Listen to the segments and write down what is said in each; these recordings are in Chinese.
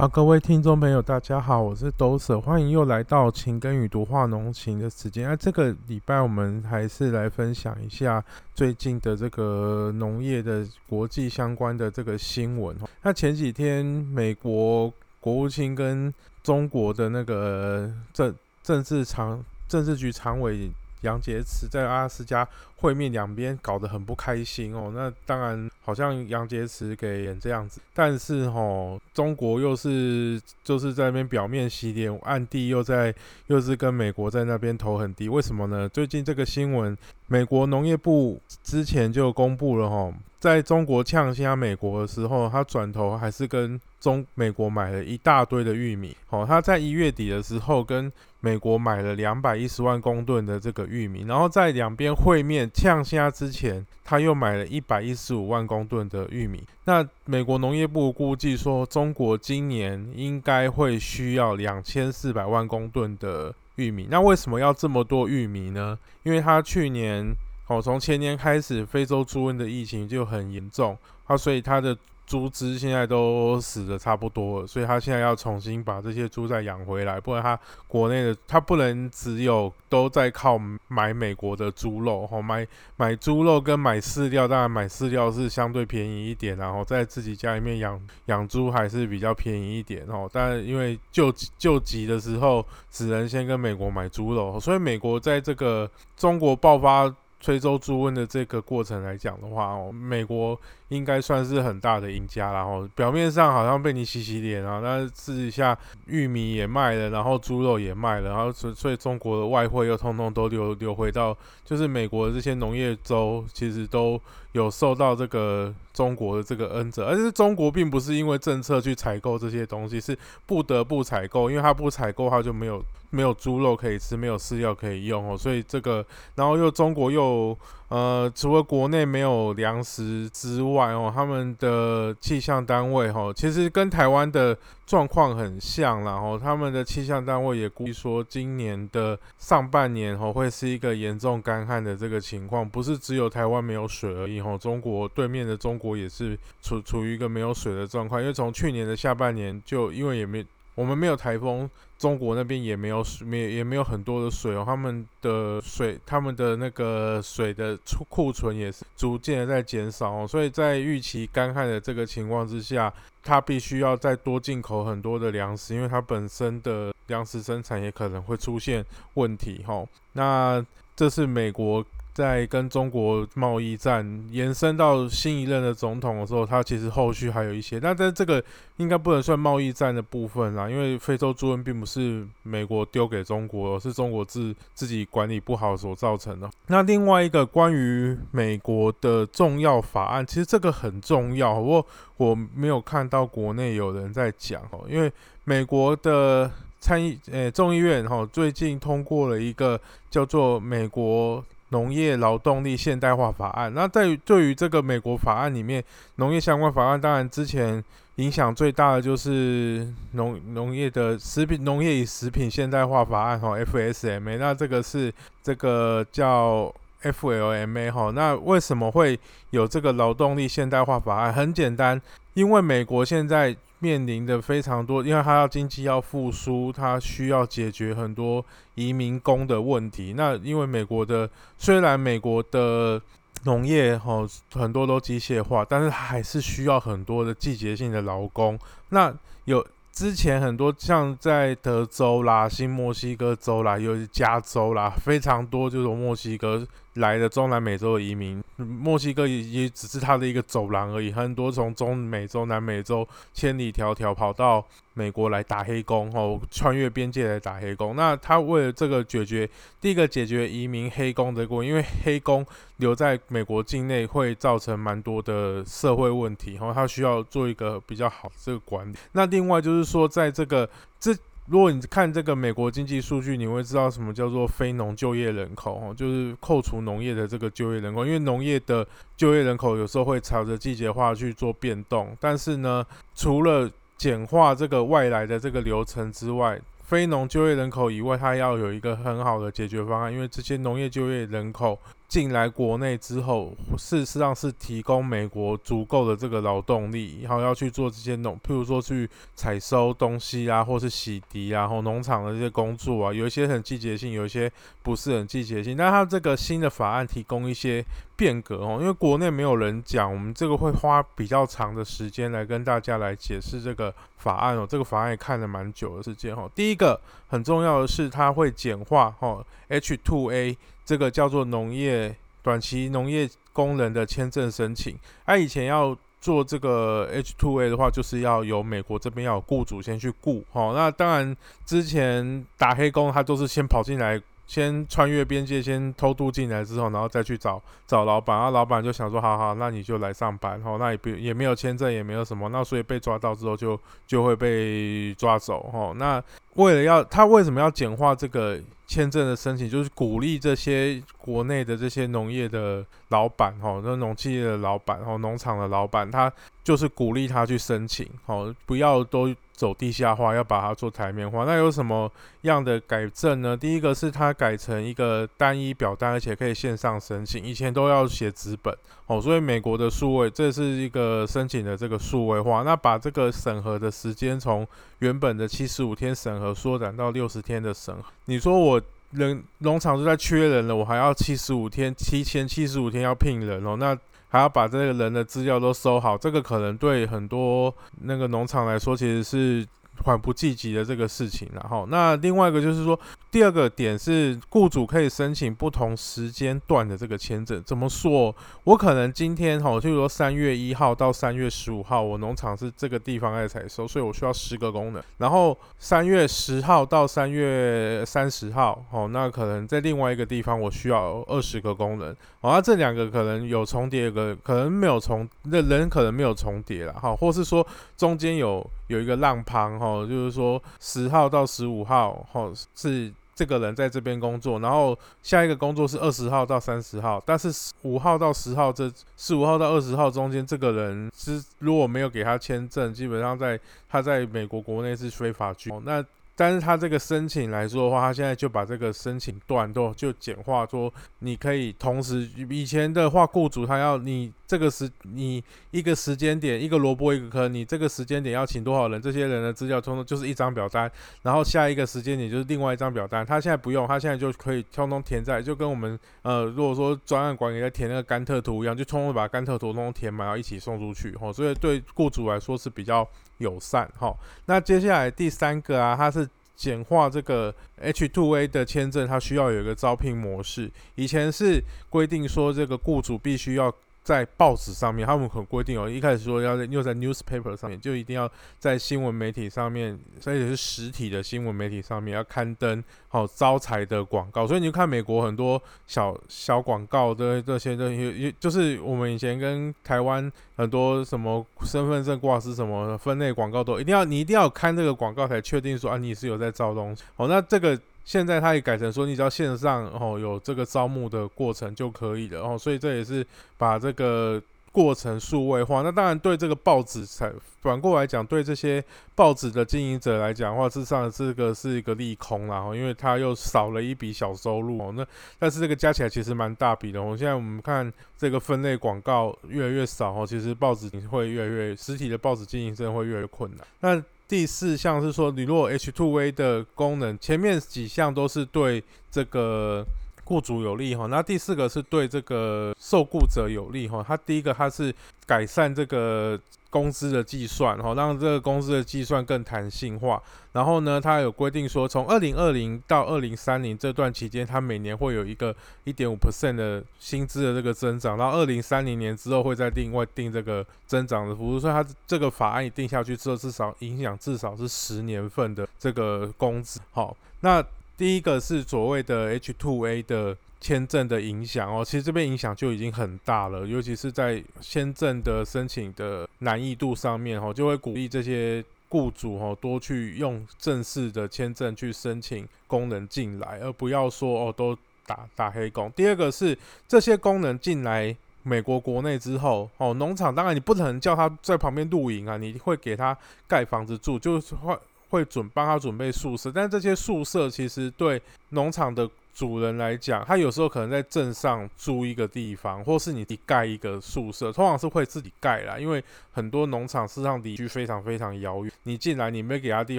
好，各位听众朋友，大家好，我是兜舍，欢迎又来到情根与毒化浓情的时间。那这个礼拜我们还是来分享一下最近的这个农业的国际相关的这个新闻。那前几天美国国务卿跟中国的那个政政治常政治局常委。杨洁篪在阿拉斯加会面，两边搞得很不开心哦。那当然，好像杨洁篪给演这样子，但是吼，中国又是就是在那边表面洗脸，暗地又在又是跟美国在那边投很低。为什么呢？最近这个新闻，美国农业部之前就公布了吼，在中国呛虾美国的时候，他转头还是跟。中美国买了一大堆的玉米，哦，他在一月底的时候跟美国买了两百一十万公吨的这个玉米，然后在两边会面呛虾之前，他又买了一百一十五万公吨的玉米。那美国农业部估计说，中国今年应该会需要两千四百万公吨的玉米。那为什么要这么多玉米呢？因为他去年，哦，从前年开始，非洲猪瘟的疫情就很严重，啊，所以他的。猪只现在都死的差不多了，所以他现在要重新把这些猪再养回来，不然他国内的他不能只有都在靠买美国的猪肉，吼买买猪肉跟买饲料，当然买饲料是相对便宜一点，然后在自己家里面养养猪还是比较便宜一点，哦，但因为救救急的时候只能先跟美国买猪肉，所以美国在这个中国爆发。非洲猪瘟的这个过程来讲的话，哦，美国应该算是很大的赢家，然后表面上好像被你洗洗脸啊，但是私底下玉米也卖了，然后猪肉也卖了，然后所所以中国的外汇又通通都流流回到，就是美国的这些农业州，其实都有受到这个中国的这个恩泽，而且中国并不是因为政策去采购这些东西，是不得不采购，因为它不采购，它就没有。没有猪肉可以吃，没有饲料可以用哦，所以这个，然后又中国又呃，除了国内没有粮食之外哦，他们的气象单位哈，其实跟台湾的状况很像，然后他们的气象单位也估计说，今年的上半年哦，会是一个严重干旱的这个情况，不是只有台湾没有水而已哦，中国对面的中国也是处处于一个没有水的状况，因为从去年的下半年就因为也没。我们没有台风，中国那边也没有水，没也没有很多的水哦。他们的水，他们的那个水的储库存也是逐渐的在减少哦。所以在预期干旱的这个情况之下，它必须要再多进口很多的粮食，因为它本身的粮食生产也可能会出现问题哈。那这是美国。在跟中国贸易战延伸到新一任的总统的时候，他其实后续还有一些，但在这个应该不能算贸易战的部分啦，因为非洲猪瘟并不是美国丢给中国，而是中国自自己管理不好所造成的。那另外一个关于美国的重要法案，其实这个很重要，不过我没有看到国内有人在讲哦，因为美国的参议诶众议院哈最近通过了一个叫做美国。农业劳动力现代化法案，那在对于这个美国法案里面，农业相关法案，当然之前影响最大的就是农农业的食品农业与食品现代化法案哈，FSMA，那这个是这个叫 FLMA 哈，那为什么会有这个劳动力现代化法案？很简单，因为美国现在。面临的非常多，因为它要经济要复苏，它需要解决很多移民工的问题。那因为美国的虽然美国的农业哈很多都机械化，但是还是需要很多的季节性的劳工。那有之前很多像在德州啦、新墨西哥州啦、有加州啦，非常多就是墨西哥。来的中南美洲的移民，墨西哥也也只是它的一个走廊而已。很多从中美洲、南美洲千里迢迢跑到美国来打黑工，哦，穿越边界来打黑工。那他为了这个解决，第一个解决移民黑工的过，因为黑工留在美国境内会造成蛮多的社会问题，然后他需要做一个比较好这个管理。那另外就是说，在这个这。如果你看这个美国经济数据，你会知道什么叫做非农就业人口哦，就是扣除农业的这个就业人口，因为农业的就业人口有时候会朝着季节化去做变动。但是呢，除了简化这个外来的这个流程之外，非农就业人口以外，它要有一个很好的解决方案，因为这些农业就业人口进来国内之后，事实上是提供美国足够的这个劳动力，然后要去做这些农，譬如说去采收东西啊，或是洗涤啊，然后农场的这些工作啊，有一些很季节性，有一些不是很季节性。但它这个新的法案提供一些变革哦，因为国内没有人讲，我们这个会花比较长的时间来跟大家来解释这个法案哦。这个法案也看了蛮久的时间哈。第一个很重要的是，它会简化哦 H2A。这个叫做农业短期农业工人的签证申请，他以前要做这个 H2A 的话，就是要由美国这边要有雇主先去雇，哦，那当然之前打黑工，他都是先跑进来。先穿越边界，先偷渡进来之后，然后再去找找老板，然后老板就想说，好好，那你就来上班，吼，那也不也没有签证，也没有什么，那所以被抓到之后就就会被抓走，吼，那为了要他为什么要简化这个签证的申请，就是鼓励这些国内的这些农业的老板，吼，那农企业的老板，吼，农场的老板，他就是鼓励他去申请，哦，不要都。走地下化，要把它做台面化。那有什么样的改正呢？第一个是它改成一个单一表单，而且可以线上申请。以前都要写纸本哦，所以美国的数位，这是一个申请的这个数位化。那把这个审核的时间从原本的七十五天审核缩短到六十天的审核。你说我人农场都在缺人了，我还要七十五天，提前七十五天要聘人哦，那。还要把这个人的资料都收好，这个可能对很多那个农场来说，其实是。缓不济急的这个事情，然后那另外一个就是说，第二个点是雇主可以申请不同时间段的这个签证。怎么说？我可能今天哈，就是说三月一号到三月十五号，我农场是这个地方在采收，所以我需要十个工人。然后三月十号到三月三十号，哦，那可能在另外一个地方我需要二十个工人。哦，那这两个可能有重叠，个可能没有重，那人可能没有重叠了哈，或是说中间有。有一个浪旁哈，就是说十号到十五号哈是这个人在这边工作，然后下一个工作是二十号到三十号，但是五号到十号这十五号到二十号中间这个人是如果没有给他签证，基本上在他在美国国内是非法居那。但是他这个申请来说的话，他现在就把这个申请段都就简化，说你可以同时以前的话，雇主他要你这个时你一个时间点一个萝卜一个坑，你这个时间点要请多少人，这些人的资料通通就是一张表单，然后下一个时间点就是另外一张表单。他现在不用，他现在就可以通通填在，就跟我们呃如果说专案管理在填那个甘特图一样，就通通把甘特图通通填满，然后一起送出去。吼，所以对雇主来说是比较。友善哈，那接下来第三个啊，它是简化这个 H2A 的签证，它需要有一个招聘模式。以前是规定说，这个雇主必须要。在报纸上面，他们很规定哦。一开始说要在又在 newspaper 上面，就一定要在新闻媒体上面，而且是实体的新闻媒体上面要刊登好招财的广告。所以你就看美国很多小小广告的这些东西，就是我们以前跟台湾很多什么身份证挂失什么分类广告都一定要你一定要看这个广告才确定说啊你是有在招东西。哦，那这个。现在他也改成说，你只要线上哦有这个招募的过程就可以了哦，所以这也是把这个过程数位化。那当然对这个报纸才反过来讲，对这些报纸的经营者来讲的话，事实上这个是一个利空啦，因为他又少了一笔小收入哦。那但是这个加起来其实蛮大笔的。我现在我们看这个分类广告越来越少哦，其实报纸会越来越实体的报纸经营真的会越来越困难。那第四项是说，你如果 H2A 的功能前面几项都是对这个雇主有利哈，那第四个是对这个受雇者有利哈。它第一个它是改善这个。工资的计算，哈，让这个工资的计算更弹性化。然后呢，它有规定说，从二零二零到二零三零这段期间，它每年会有一个一点五 percent 的薪资的这个增长。然后二零三零年之后，会再另外定这个增长的幅度。所以它这个法案一定下去之后，至少影响至少是十年份的这个工资。好，那第一个是所谓的 H two A 的。签证的影响哦，其实这边影响就已经很大了，尤其是在签证的申请的难易度上面哦，就会鼓励这些雇主哦多去用正式的签证去申请工人进来，而不要说哦都打打黑工。第二个是这些工人进来美国国内之后哦，农场当然你不能叫他在旁边露营啊，你会给他盖房子住，就是换会准帮他准备宿舍，但这些宿舍其实对农场的主人来讲，他有时候可能在镇上租一个地方，或是你盖一个宿舍，通常是会自己盖啦，因为很多农场事实上离居非常非常遥远，你进来你没给他地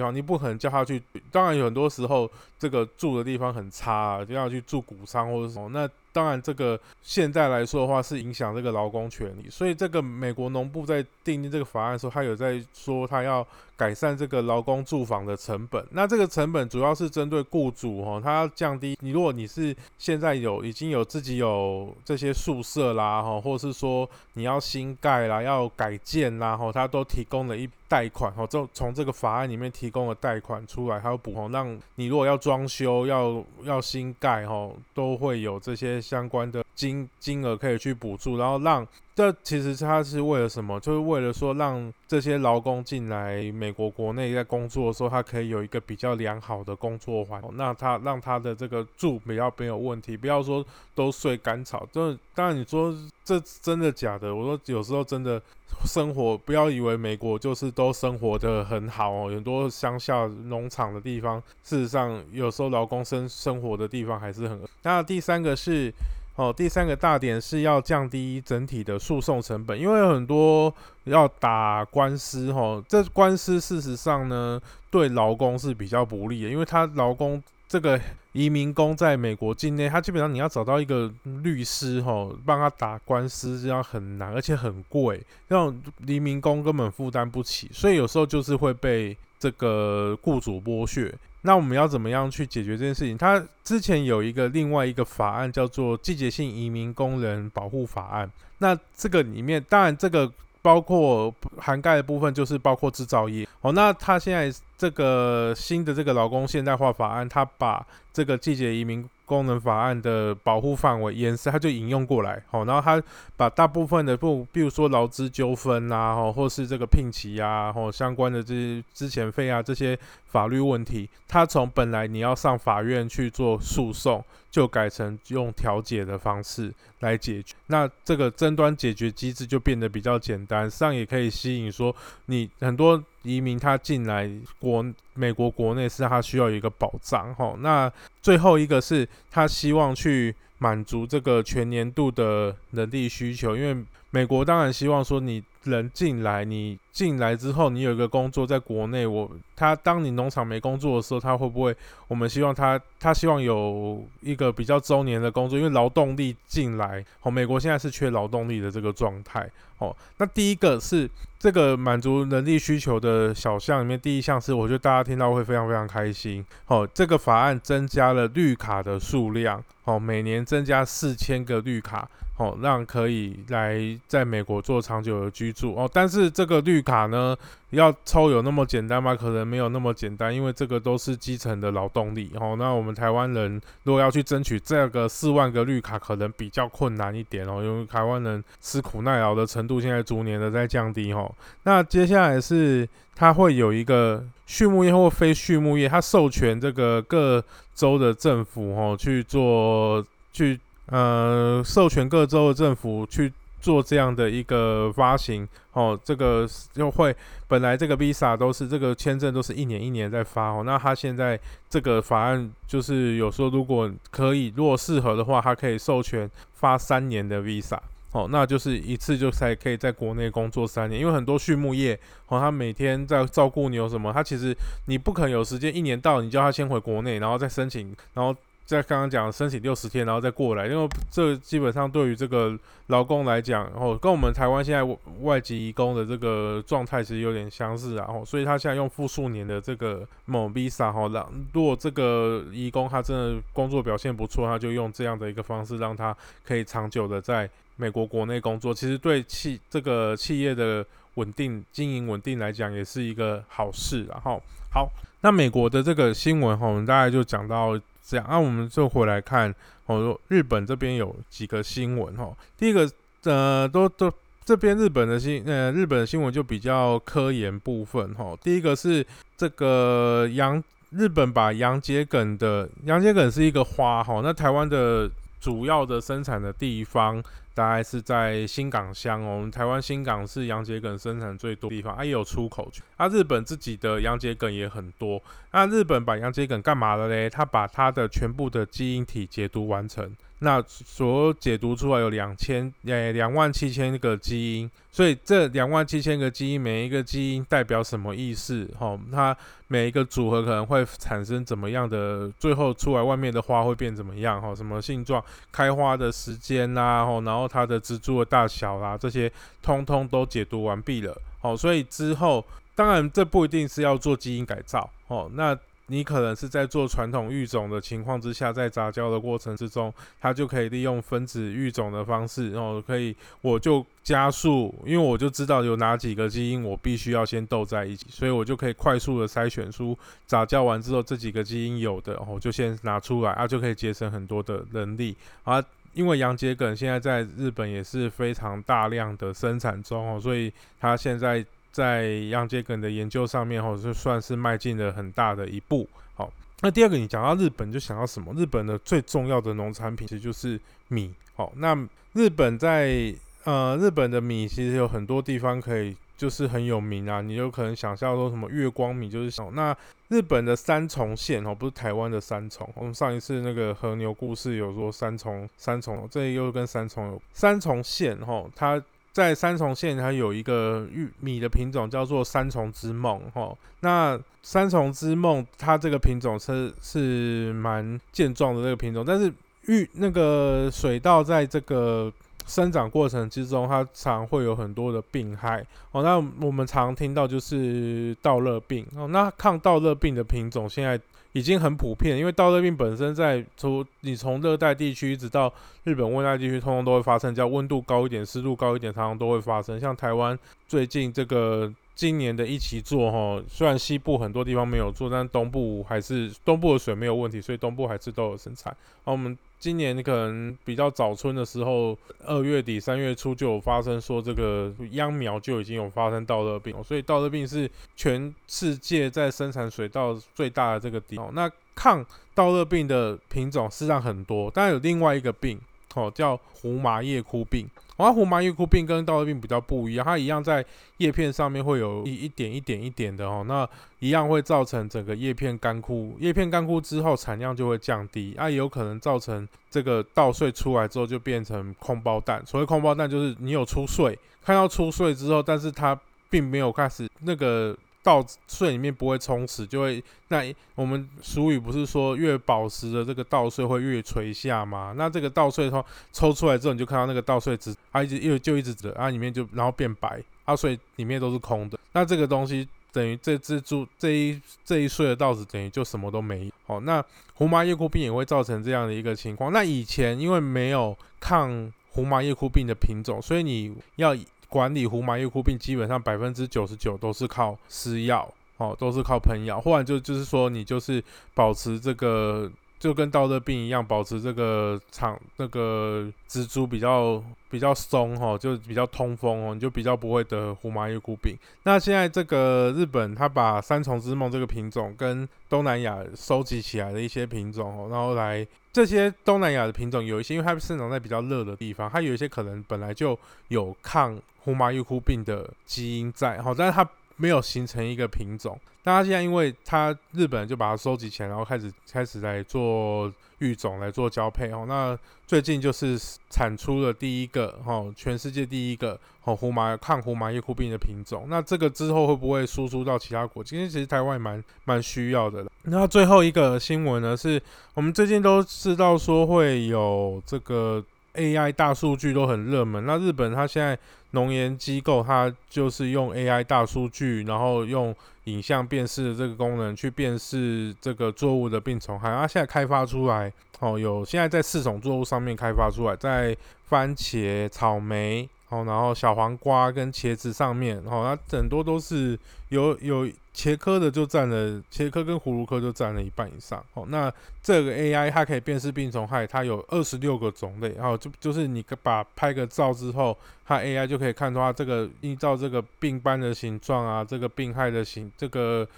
方，你不可能叫他去。当然有很多时候这个住的地方很差，啊就要去住谷仓或者什么那。当然，这个现在来说的话是影响这个劳工权利，所以这个美国农部在订定这个法案的时候，他有在说他要改善这个劳工住房的成本。那这个成本主要是针对雇主哈，他要降低你。如果你是现在有已经有自己有这些宿舍啦哈，或者是说你要新盖啦、要改建啦哈，他都提供了一贷款哦，就从这个法案里面提供了贷款出来，还有补哈，让你如果要装修、要要新盖哦，都会有这些。相关的金金额可以去补助，然后让这其实他是为了什么？就是为了说让这些劳工进来美国国内在工作的时候，他可以有一个比较良好的工作环境。那他让他的这个住比较没有问题，不要说都睡干草。这当然你说这真的假的？我说有时候真的生活，不要以为美国就是都生活的很好哦。很多乡下农场的地方，事实上有时候劳工生生活的地方还是很。那第三个是。哦，第三个大点是要降低整体的诉讼成本，因为很多要打官司，哈，这官司事实上呢，对劳工是比较不利的，因为他劳工这个移民工在美国境内，他基本上你要找到一个律师，哈，帮他打官司这样很难，而且很贵，让移民工根本负担不起，所以有时候就是会被这个雇主剥削。那我们要怎么样去解决这件事情？他之前有一个另外一个法案叫做《季节性移民工人保护法案》。那这个里面，当然这个包括涵盖的部分就是包括制造业。哦，那他现在这个新的这个劳工现代化法案，他把这个季节移民功能法案的保护范围延伸，他就引用过来。好，然后他把大部分的不，比如说劳资纠纷啊，哦，或是这个聘期啊，或相关的这些资遣费啊这些。法律问题，他从本来你要上法院去做诉讼，就改成用调解的方式来解决。那这个争端解决机制就变得比较简单，实际上也可以吸引说你很多移民他进来国美国国内是他需要一个保障哈。那最后一个是他希望去满足这个全年度的人力需求，因为美国当然希望说你人进来你。进来之后，你有一个工作在国内，我他当你农场没工作的时候，他会不会？我们希望他他希望有一个比较周年的工作，因为劳动力进来，哦，美国现在是缺劳动力的这个状态，哦，那第一个是这个满足人力需求的小项里面，第一项是我觉得大家听到会非常非常开心，哦，这个法案增加了绿卡的数量，哦，每年增加四千个绿卡，哦，让可以来在美国做长久的居住，哦，但是这个绿卡呢，要抽有那么简单吗？可能没有那么简单，因为这个都是基层的劳动力。哦，那我们台湾人如果要去争取这个四万个绿卡，可能比较困难一点哦，因为台湾人吃苦耐劳的程度现在逐年的在降低。哦，那接下来是它会有一个畜牧业或非畜牧业，它授权这个各州的政府哦去做去呃授权各州的政府去。做这样的一个发行哦，这个就会本来这个 Visa 都是这个签证都是一年一年在发哦，那他现在这个法案就是有说如果可以，如果适合的话，他可以授权发三年的 Visa 哦，那就是一次就才可以在国内工作三年，因为很多畜牧业哦，他每天在照顾牛什么，他其实你不可能有时间一年到你叫他先回国内，然后再申请，然后。在刚刚讲申请六十天，然后再过来，因为这基本上对于这个劳工来讲，然后跟我们台湾现在外籍移工的这个状态其实有点相似，然后所以他现在用复数年的这个某 visa 哈，让如果这个移工他真的工作表现不错，他就用这样的一个方式，让他可以长久的在美国国内工作，其实对企这个企业的稳定经营稳定来讲，也是一个好事。然后好，那美国的这个新闻哈，我们大概就讲到。这样，那我们就回来看，哦，日本这边有几个新闻哈。第一个，呃，都都这边日本的新，呃，日本的新闻就比较科研部分哈。第一个是这个杨，日本把洋桔梗的洋桔梗是一个花哈，那台湾的主要的生产的地方，大概是在新港乡哦。我们台湾新港是洋桔梗生产最多地方，啊也有出口去。啊，日本自己的洋桔梗也很多。那日本把洋桔梗干嘛了嘞？他把它的全部的基因体解读完成。那所解读出来有两千诶两万七千个基因，所以这两万七千个基因，每一个基因代表什么意思？哈，它每一个组合可能会产生怎么样的？最后出来外面的花会变怎么样？哈，什么性状、开花的时间啦，吼，然后它的植株的大小啦，这些通通都解读完毕了。好，所以之后当然这不一定是要做基因改造，哦，那。你可能是在做传统育种的情况之下，在杂交的过程之中，它就可以利用分子育种的方式，然后可以我就加速，因为我就知道有哪几个基因我必须要先斗在一起，所以我就可以快速的筛选出杂交完之后这几个基因有的，我就先拿出来啊，就可以节省很多的人力啊。因为洋桔梗现在在日本也是非常大量的生产中哦，所以它现在。在洋桔梗的研究上面，吼，就算是迈进了很大的一步。好，那第二个，你讲到日本，就想到什么？日本的最重要的农产品其实就是米。好，那日本在呃，日本的米其实有很多地方可以，就是很有名啊。你有可能想象说什么月光米，就是想那日本的三重县哦，不是台湾的三重。我们上一次那个和牛故事有说三重，三重，这又跟三重有三重县吼，它。在三重县，它有一个玉米的品种叫做三重之梦，哈。那三重之梦，它这个品种是是蛮健壮的这个品种，但是玉那个水稻在这个生长过程之中，它常会有很多的病害哦。那我们常听到就是稻热病哦。那抗稻热病的品种现在。已经很普遍，因为稻热病本身在从你从热带地区一直到日本温带地区，通通都会发生。只要温度高一点、湿度高一点，常常都会发生。像台湾最近这个今年的一起做哈，虽然西部很多地方没有做，但东部还是东部的水没有问题，所以东部还是都有生产。好，我们。今年可能比较早春的时候，二月底三月初就有发生说这个秧苗就已经有发生稻热病，所以稻热病是全世界在生产水稻最大的这个地方。那抗稻热病的品种事实上很多，但有另外一个病哦，叫胡麻叶枯病。而胡麻叶枯病跟稻叶病比较不一样，它一样在叶片上面会有一一点一点一点的哦，那一样会造成整个叶片干枯，叶片干枯之后产量就会降低，啊，也有可能造成这个稻穗出来之后就变成空包蛋。所谓空包蛋就是你有出穗，看到出穗之后，但是它并没有开始那个。稻穗里面不会充实，就会那我们俗语不是说越保实的这个稻穗会越垂下吗？那这个稻穗它抽出来之后，你就看到那个稻穗子啊一直又就一直折啊里面就然后变白啊，所以里面都是空的。那这个东西等于这只猪这一这一穗的稻子等于就什么都没有。好，那胡麻叶枯病也会造成这样的一个情况。那以前因为没有抗胡麻叶枯病的品种，所以你要。管理胡麻叶枯病，基本上百分之九十九都是靠施药，哦，都是靠喷药，或者就就是说，你就是保持这个，就跟稻热病一样，保持这个场那个植株比较比较松，哈，就比较通风哦，你就比较不会得胡麻叶枯病。那现在这个日本，他把三重之梦这个品种跟东南亚收集起来的一些品种，哦，然后来。这些东南亚的品种有一些，因为它生长在比较热的地方，它有一些可能本来就有抗胡麻叶枯病的基因在，好，但是它没有形成一个品种。那它现在因为它日本就把它收集起来，然后开始开始来做。育种来做交配哦，那最近就是产出了第一个哈，全世界第一个哦胡麻抗胡麻叶枯病的品种。那这个之后会不会输出到其他国？今天其实台湾蛮蛮需要的。那最后一个新闻呢，是我们最近都知道说会有这个 AI 大数据都很热门。那日本它现在农研机构它就是用 AI 大数据，然后用影像辨识的这个功能去辨识这个作物的病虫害，它现在开发出来，哦，有现在在四种作物上面开发出来，在番茄、草莓。哦，然后小黄瓜跟茄子上面，哦，它很多都是有有茄科的就占了，茄科跟葫芦科就占了一半以上。哦，那这个 AI 它可以辨识病虫害，它有二十六个种类，然后就就是你把拍个照之后，它 AI 就可以看出它这个依照这个病斑的形状啊，这个病害的形，这个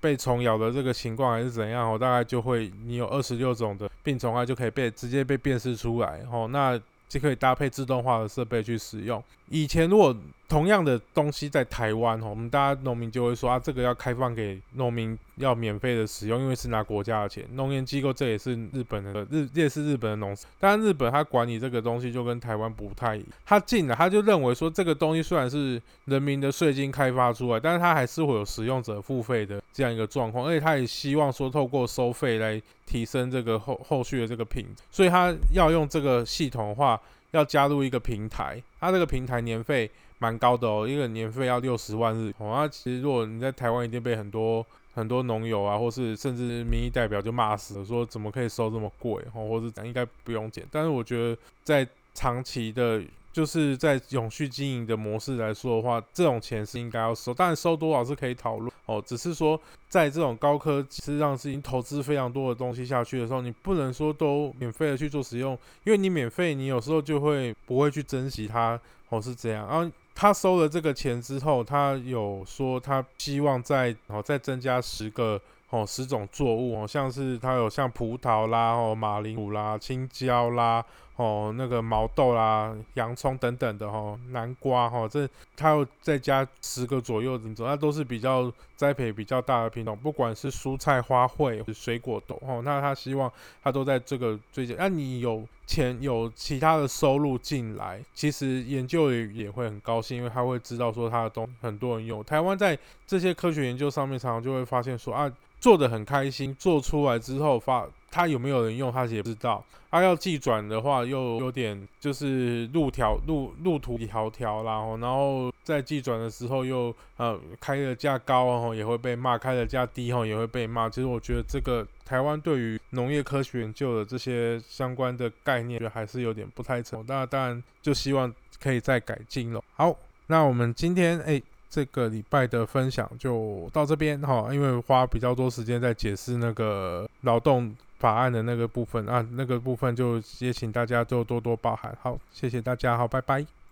被虫咬的这个情况还是怎样，哦，大概就会你有二十六种的病虫害就可以被直接被辨识出来。哦，那。就可以搭配自动化的设备去使用。以前如果同样的东西在台湾，我们大家农民就会说啊，这个要开放给农民，要免费的使用，因为是拿国家的钱。农研机构这也是日本的日，也是日本的农。当然，日本他管理这个东西就跟台湾不太一样，他进了他就认为说这个东西虽然是人民的税金开发出来，但是他还是会有使用者付费的这样一个状况，而且他也希望说透过收费来提升这个后后续的这个品，所以他要用这个系统的话。要加入一个平台，它这个平台年费蛮高的哦，一个年费要六十万日。哦，那其实如果你在台湾，一定被很多很多农友啊，或是甚至民意代表就骂死了，说怎么可以收这么贵？哦，或者讲应该不用减。但是我觉得在长期的。就是在永续经营的模式来说的话，这种钱是应该要收，但收多少是可以讨论哦。只是说，在这种高科技实际上是已经投资非常多的东西下去的时候，你不能说都免费的去做使用，因为你免费，你有时候就会不会去珍惜它哦，是这样。然后他收了这个钱之后，他有说他希望再哦再增加十个。哦，十种作物哦，像是他有像葡萄啦、哦马铃薯啦、青椒啦、哦那个毛豆啦、洋葱等等的哈，南瓜哈，这它要再加十个左右品种，那都是比较栽培比较大的品种，不管是蔬菜花卉、水果都哦，那他希望他都在这个最近，那你有钱有其他的收入进来，其实研究也也会很高兴，因为他会知道说他的东很多人用。台湾在这些科学研究上面，常常就会发现说啊。做的很开心，做出来之后发，他有没有人用，他也不知道。他要寄转的话，又有点就是路条路路途条条啦，然后在寄转的时候又呃开的价高哦，也会被骂；开的价低哦，也会被骂。其实我觉得这个台湾对于农业科学研究的这些相关的概念，觉得还是有点不太成。那当然就希望可以再改进了。好，那我们今天哎。这个礼拜的分享就到这边哈，因为花比较多时间在解释那个劳动法案的那个部分啊，那个部分就也请大家就多多包涵。好，谢谢大家，好，拜拜。